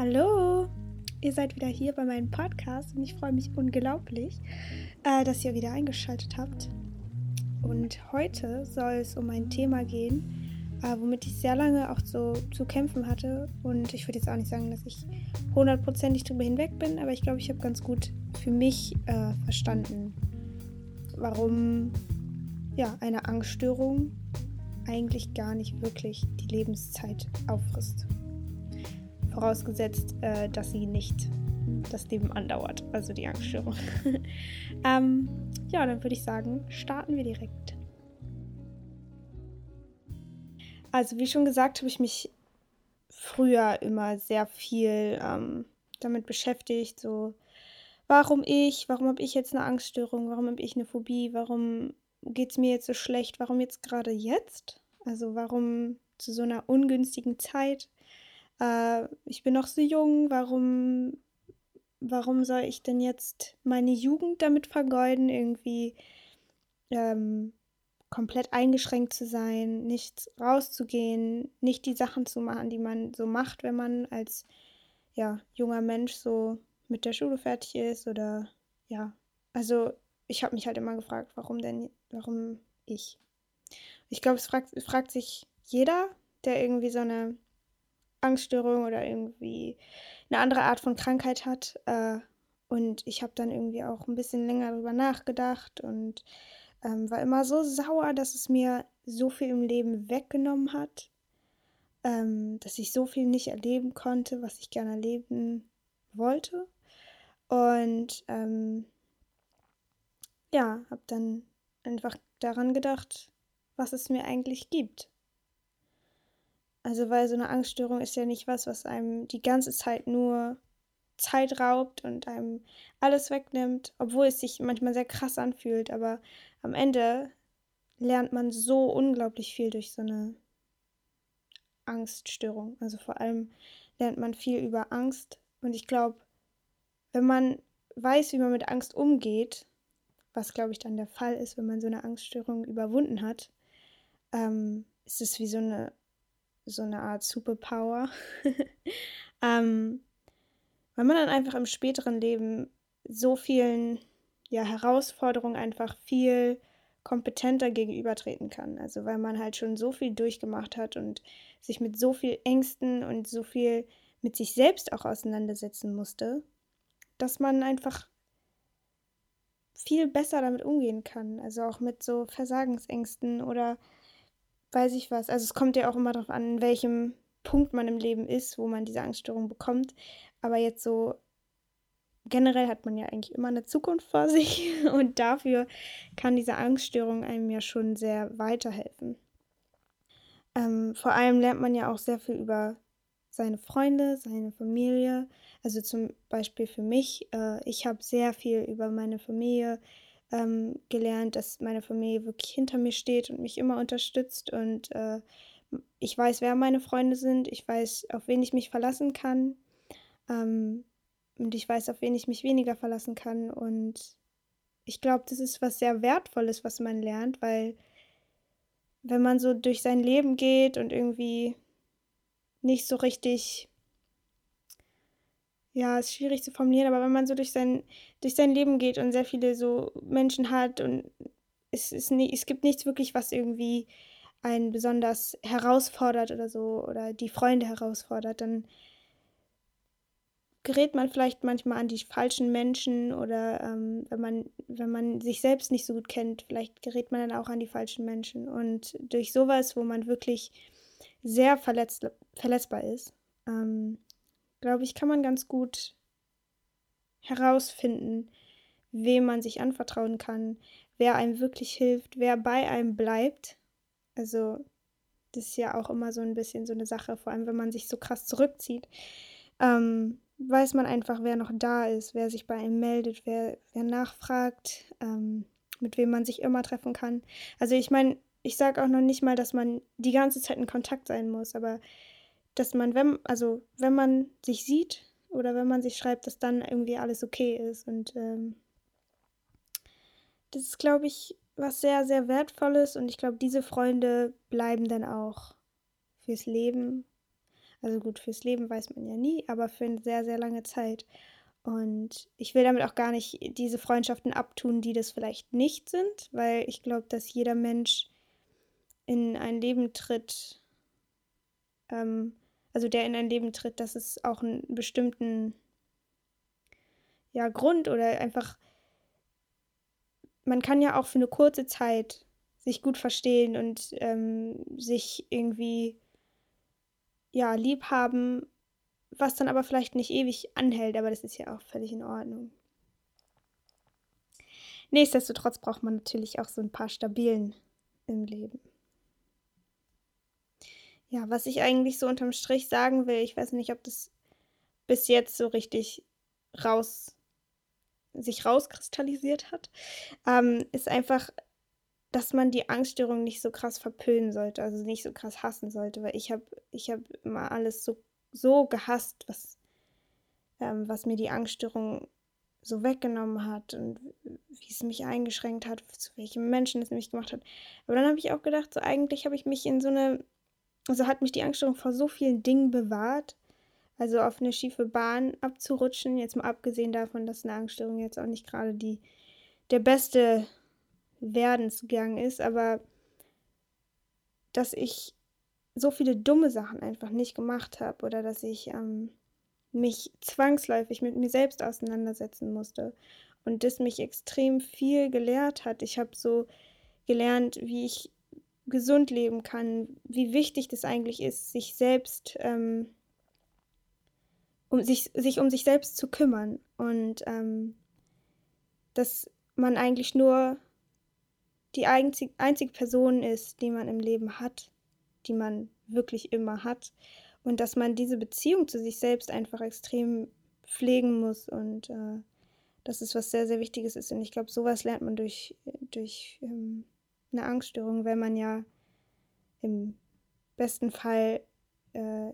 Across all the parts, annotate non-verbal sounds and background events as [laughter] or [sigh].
Hallo, ihr seid wieder hier bei meinem Podcast und ich freue mich unglaublich, äh, dass ihr wieder eingeschaltet habt. Und heute soll es um ein Thema gehen, äh, womit ich sehr lange auch so zu kämpfen hatte. Und ich würde jetzt auch nicht sagen, dass ich hundertprozentig drüber hinweg bin, aber ich glaube, ich habe ganz gut für mich äh, verstanden, warum ja, eine Angststörung eigentlich gar nicht wirklich die Lebenszeit auffrisst vorausgesetzt, äh, dass sie nicht das Leben andauert, also die Angststörung. [laughs] ähm, ja, dann würde ich sagen, starten wir direkt. Also wie schon gesagt, habe ich mich früher immer sehr viel ähm, damit beschäftigt, so warum ich, warum habe ich jetzt eine Angststörung, warum habe ich eine Phobie, warum geht es mir jetzt so schlecht, warum jetzt gerade jetzt? Also warum zu so einer ungünstigen Zeit? Äh, ich bin noch so jung, warum, warum soll ich denn jetzt meine Jugend damit vergeuden, irgendwie ähm, komplett eingeschränkt zu sein, nicht rauszugehen, nicht die Sachen zu machen, die man so macht, wenn man als ja, junger Mensch so mit der Schule fertig ist oder ja, also ich habe mich halt immer gefragt, warum denn, warum ich? Ich glaube, es fragt, fragt sich jeder, der irgendwie so eine Angststörung oder irgendwie eine andere Art von Krankheit hat. Äh, und ich habe dann irgendwie auch ein bisschen länger darüber nachgedacht und ähm, war immer so sauer, dass es mir so viel im Leben weggenommen hat, ähm, dass ich so viel nicht erleben konnte, was ich gerne erleben wollte. Und ähm, ja, habe dann einfach daran gedacht, was es mir eigentlich gibt. Also, weil so eine Angststörung ist ja nicht was, was einem die ganze Zeit nur Zeit raubt und einem alles wegnimmt, obwohl es sich manchmal sehr krass anfühlt. Aber am Ende lernt man so unglaublich viel durch so eine Angststörung. Also vor allem lernt man viel über Angst. Und ich glaube, wenn man weiß, wie man mit Angst umgeht, was glaube ich dann der Fall ist, wenn man so eine Angststörung überwunden hat, ähm, ist es wie so eine so eine Art Superpower. [laughs] ähm, weil man dann einfach im späteren Leben so vielen ja, Herausforderungen einfach viel kompetenter gegenübertreten kann. Also weil man halt schon so viel durchgemacht hat und sich mit so viel Ängsten und so viel mit sich selbst auch auseinandersetzen musste, dass man einfach viel besser damit umgehen kann. Also auch mit so Versagensängsten oder weiß ich was. Also es kommt ja auch immer darauf an, in welchem Punkt man im Leben ist, wo man diese Angststörung bekommt. Aber jetzt so generell hat man ja eigentlich immer eine Zukunft vor sich [laughs] und dafür kann diese Angststörung einem ja schon sehr weiterhelfen. Ähm, vor allem lernt man ja auch sehr viel über seine Freunde, seine Familie. Also zum Beispiel für mich, äh, ich habe sehr viel über meine Familie ähm, gelernt, dass meine Familie wirklich hinter mir steht und mich immer unterstützt. Und äh, ich weiß, wer meine Freunde sind, ich weiß, auf wen ich mich verlassen kann. Ähm, und ich weiß, auf wen ich mich weniger verlassen kann. Und ich glaube, das ist was sehr Wertvolles, was man lernt, weil wenn man so durch sein Leben geht und irgendwie nicht so richtig ja, ist schwierig zu formulieren, aber wenn man so durch sein, durch sein Leben geht und sehr viele so Menschen hat und es, ist nie, es gibt nichts wirklich, was irgendwie einen besonders herausfordert oder so oder die Freunde herausfordert, dann gerät man vielleicht manchmal an die falschen Menschen oder ähm, wenn man wenn man sich selbst nicht so gut kennt, vielleicht gerät man dann auch an die falschen Menschen. Und durch sowas, wo man wirklich sehr verletzt, verletzbar ist, ähm, glaube ich, kann man ganz gut herausfinden, wem man sich anvertrauen kann, wer einem wirklich hilft, wer bei einem bleibt. Also, das ist ja auch immer so ein bisschen so eine Sache, vor allem wenn man sich so krass zurückzieht. Ähm, weiß man einfach, wer noch da ist, wer sich bei einem meldet, wer, wer nachfragt, ähm, mit wem man sich immer treffen kann. Also ich meine, ich sage auch noch nicht mal, dass man die ganze Zeit in Kontakt sein muss, aber dass man, wenn, also wenn man sich sieht oder wenn man sich schreibt, dass dann irgendwie alles okay ist. Und ähm, das ist, glaube ich, was sehr, sehr Wertvolles. Und ich glaube, diese Freunde bleiben dann auch fürs Leben. Also gut, fürs Leben weiß man ja nie, aber für eine sehr, sehr lange Zeit. Und ich will damit auch gar nicht diese Freundschaften abtun, die das vielleicht nicht sind, weil ich glaube, dass jeder Mensch in ein Leben tritt, ähm, also der in ein Leben tritt, dass es auch einen bestimmten ja, Grund oder einfach, man kann ja auch für eine kurze Zeit sich gut verstehen und ähm, sich irgendwie ja, lieb haben, was dann aber vielleicht nicht ewig anhält, aber das ist ja auch völlig in Ordnung. Nichtsdestotrotz braucht man natürlich auch so ein paar Stabilen im Leben. Ja, was ich eigentlich so unterm Strich sagen will, ich weiß nicht, ob das bis jetzt so richtig raus sich rauskristallisiert hat, ähm, ist einfach, dass man die Angststörung nicht so krass verpönen sollte, also nicht so krass hassen sollte, weil ich habe ich hab immer alles so, so gehasst, was, ähm, was mir die Angststörung so weggenommen hat und wie es mich eingeschränkt hat, zu welchen Menschen es mich gemacht hat. Aber dann habe ich auch gedacht, so eigentlich habe ich mich in so eine, also hat mich die Angststörung vor so vielen Dingen bewahrt, also auf eine schiefe Bahn abzurutschen, jetzt mal abgesehen davon, dass eine Angststörung jetzt auch nicht gerade die, der beste Werdensgang ist, aber dass ich so viele dumme Sachen einfach nicht gemacht habe oder dass ich ähm, mich zwangsläufig mit mir selbst auseinandersetzen musste und das mich extrem viel gelehrt hat. Ich habe so gelernt, wie ich gesund leben kann, wie wichtig das eigentlich ist, sich selbst ähm, um sich, sich um sich selbst zu kümmern und ähm, dass man eigentlich nur die einzig, einzige Person ist, die man im Leben hat, die man wirklich immer hat und dass man diese Beziehung zu sich selbst einfach extrem pflegen muss und äh, dass es was sehr, sehr Wichtiges ist. Und ich glaube, sowas lernt man durch, durch ähm, eine Angststörung, wenn man ja im besten Fall äh,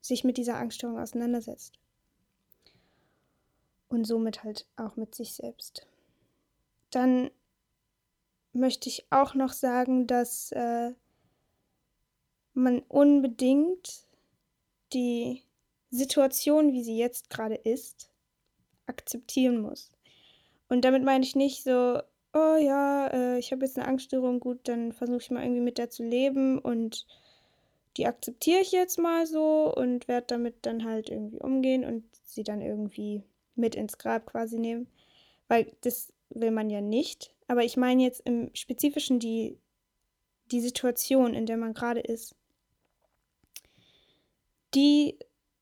sich mit dieser Angststörung auseinandersetzt. Und somit halt auch mit sich selbst. Dann möchte ich auch noch sagen, dass äh, man unbedingt die Situation, wie sie jetzt gerade ist, akzeptieren muss. Und damit meine ich nicht so, oh ja, äh, ich habe jetzt eine Angststörung, gut, dann versuche ich mal irgendwie mit der zu leben und die akzeptiere ich jetzt mal so und werde damit dann halt irgendwie umgehen und sie dann irgendwie mit ins Grab quasi nehmen. Weil das will man ja nicht. Aber ich meine jetzt im Spezifischen die, die Situation, in der man gerade ist. Die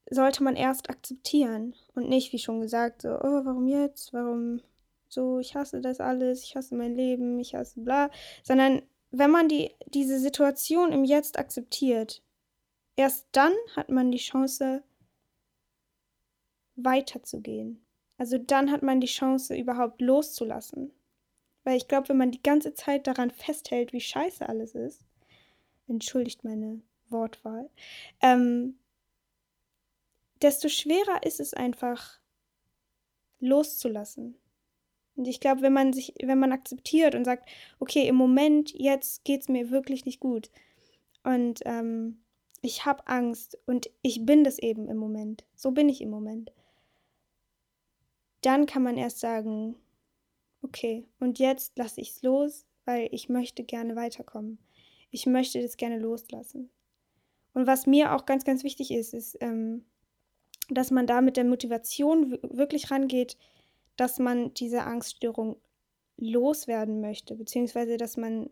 sollte man erst akzeptieren und nicht, wie schon gesagt, so, oh, warum jetzt? Warum so, ich hasse das alles, ich hasse mein Leben, ich hasse bla, sondern wenn man die, diese Situation im Jetzt akzeptiert, erst dann hat man die Chance, weiterzugehen. Also dann hat man die Chance, überhaupt loszulassen. Weil ich glaube, wenn man die ganze Zeit daran festhält, wie scheiße alles ist, entschuldigt meine Wortwahl, ähm, desto schwerer ist es einfach, loszulassen. Und ich glaube, wenn man sich, wenn man akzeptiert und sagt, okay, im Moment, jetzt geht es mir wirklich nicht gut. Und ähm, ich habe Angst und ich bin das eben im Moment. So bin ich im Moment. Dann kann man erst sagen, okay, und jetzt lasse ich es los, weil ich möchte gerne weiterkommen. Ich möchte das gerne loslassen. Und was mir auch ganz, ganz wichtig ist, ist, ähm, dass man da mit der Motivation wirklich rangeht, dass man diese Angststörung loswerden möchte, beziehungsweise dass man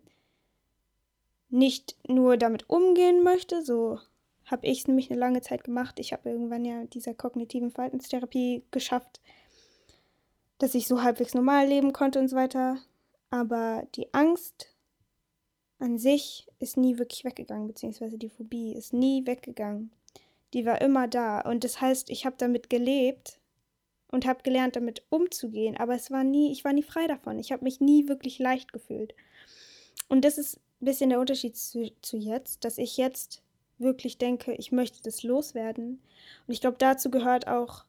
nicht nur damit umgehen möchte, so habe ich es nämlich eine lange Zeit gemacht. Ich habe irgendwann ja dieser kognitiven Verhaltenstherapie geschafft, dass ich so halbwegs normal leben konnte und so weiter. Aber die Angst an sich ist nie wirklich weggegangen, beziehungsweise die Phobie ist nie weggegangen. Die war immer da. Und das heißt, ich habe damit gelebt und habe gelernt, damit umzugehen. Aber es war nie, ich war nie frei davon. Ich habe mich nie wirklich leicht gefühlt. Und das ist ein bisschen der Unterschied zu, zu jetzt, dass ich jetzt wirklich denke, ich möchte das loswerden. Und ich glaube, dazu gehört auch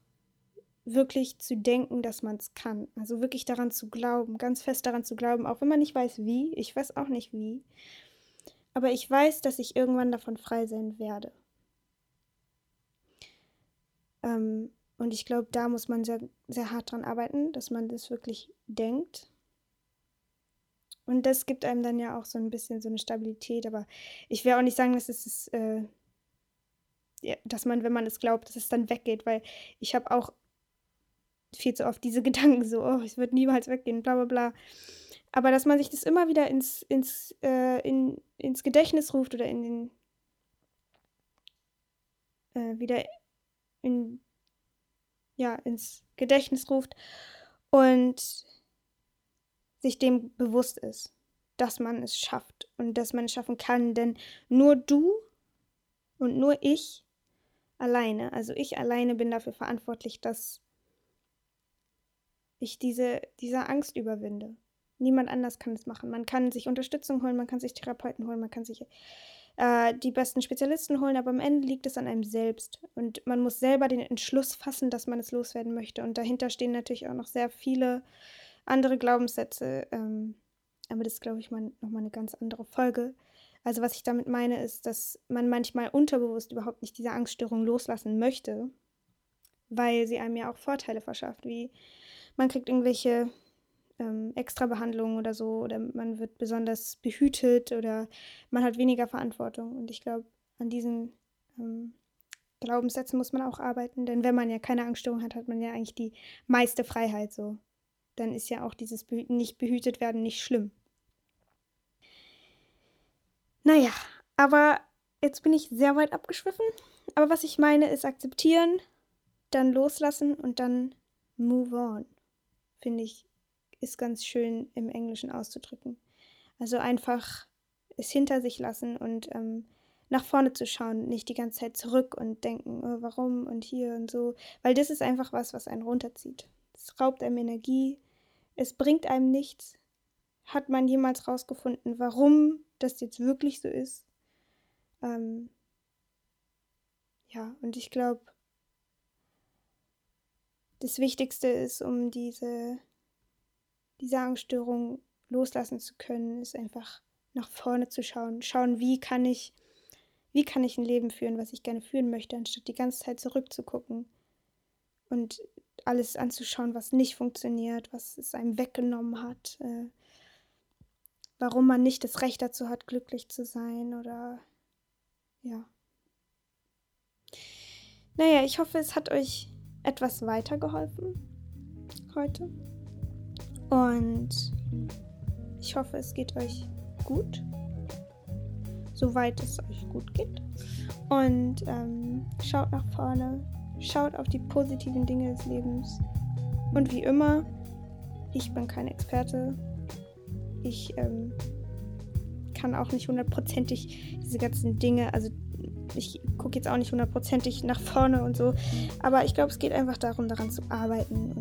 wirklich zu denken, dass man es kann. Also wirklich daran zu glauben, ganz fest daran zu glauben, auch wenn man nicht weiß wie. Ich weiß auch nicht wie. Aber ich weiß, dass ich irgendwann davon frei sein werde. Ähm, und ich glaube, da muss man sehr, sehr hart dran arbeiten, dass man das wirklich denkt. Und das gibt einem dann ja auch so ein bisschen so eine Stabilität. Aber ich will auch nicht sagen, dass es ist, äh, ja, dass man, wenn man es glaubt, dass es dann weggeht, weil ich habe auch viel zu oft diese [laughs] Gedanken so, oh, es wird niemals weggehen, bla bla bla. Aber dass man sich das immer wieder ins, ins, äh, in, ins Gedächtnis ruft oder in den äh, wieder in, ja, ins Gedächtnis ruft und sich dem bewusst ist, dass man es schafft und dass man es schaffen kann. Denn nur du und nur ich alleine, also ich alleine bin dafür verantwortlich, dass ich diese, diese Angst überwinde. Niemand anders kann es machen. Man kann sich Unterstützung holen, man kann sich Therapeuten holen, man kann sich äh, die besten Spezialisten holen, aber am Ende liegt es an einem selbst. Und man muss selber den Entschluss fassen, dass man es loswerden möchte. Und dahinter stehen natürlich auch noch sehr viele andere Glaubenssätze. Ähm, aber das ist, glaube ich, mal, nochmal eine ganz andere Folge. Also was ich damit meine, ist, dass man manchmal unterbewusst überhaupt nicht diese Angststörung loslassen möchte, weil sie einem ja auch Vorteile verschafft, wie man kriegt irgendwelche ähm, Extrabehandlungen oder so, oder man wird besonders behütet oder man hat weniger Verantwortung. Und ich glaube, an diesen ähm, Glaubenssätzen muss man auch arbeiten, denn wenn man ja keine Angststörung hat, hat man ja eigentlich die meiste Freiheit so. Dann ist ja auch dieses Behü nicht behütet werden nicht schlimm. Naja, aber jetzt bin ich sehr weit abgeschwiffen. Aber was ich meine, ist akzeptieren, dann loslassen und dann move on. Finde ich ist ganz schön im Englischen auszudrücken. Also einfach es hinter sich lassen und ähm, nach vorne zu schauen, nicht die ganze Zeit zurück und denken, oh, warum und hier und so, weil das ist einfach was, was einen runterzieht. Es raubt einem Energie, es bringt einem nichts. Hat man jemals rausgefunden, warum das jetzt wirklich so ist? Ähm, ja, und ich glaube, das Wichtigste ist, um diese diese Angststörung loslassen zu können, ist einfach nach vorne zu schauen. Schauen, wie kann ich, wie kann ich ein Leben führen, was ich gerne führen möchte, anstatt die ganze Zeit zurückzugucken und alles anzuschauen, was nicht funktioniert, was es einem weggenommen hat, äh, warum man nicht das Recht dazu hat, glücklich zu sein oder ja. Naja, ich hoffe, es hat euch etwas weitergeholfen heute. Und ich hoffe, es geht euch gut, soweit es euch gut geht. Und ähm, schaut nach vorne, schaut auf die positiven Dinge des Lebens. Und wie immer, ich bin kein Experte. Ich ähm, kann auch nicht hundertprozentig diese ganzen Dinge, also ich gucke jetzt auch nicht hundertprozentig nach vorne und so, aber ich glaube, es geht einfach darum, daran zu arbeiten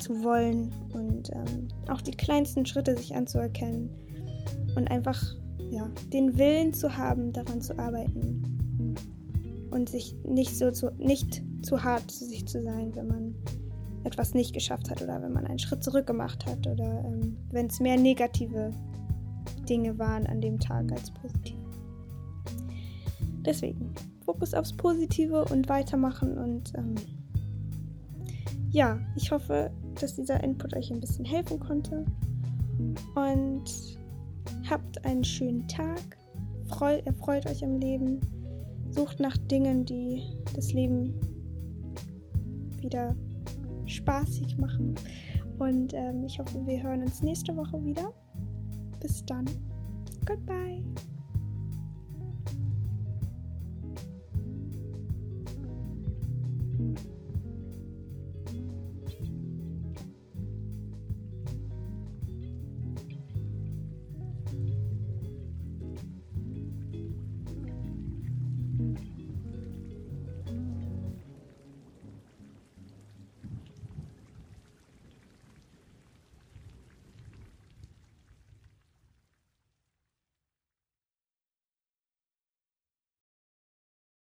zu wollen und ähm, auch die kleinsten Schritte sich anzuerkennen und einfach ja, den Willen zu haben, daran zu arbeiten und sich nicht so zu, nicht zu hart zu sich zu sein, wenn man etwas nicht geschafft hat oder wenn man einen Schritt zurück gemacht hat oder ähm, wenn es mehr negative Dinge waren an dem Tag als positive. Deswegen Fokus aufs Positive und weitermachen und ähm, ja, ich hoffe, dass dieser Input euch ein bisschen helfen konnte und habt einen schönen Tag. Freu, erfreut euch am Leben. Sucht nach Dingen, die das Leben wieder spaßig machen. Und ähm, ich hoffe, wir hören uns nächste Woche wieder. Bis dann. Goodbye.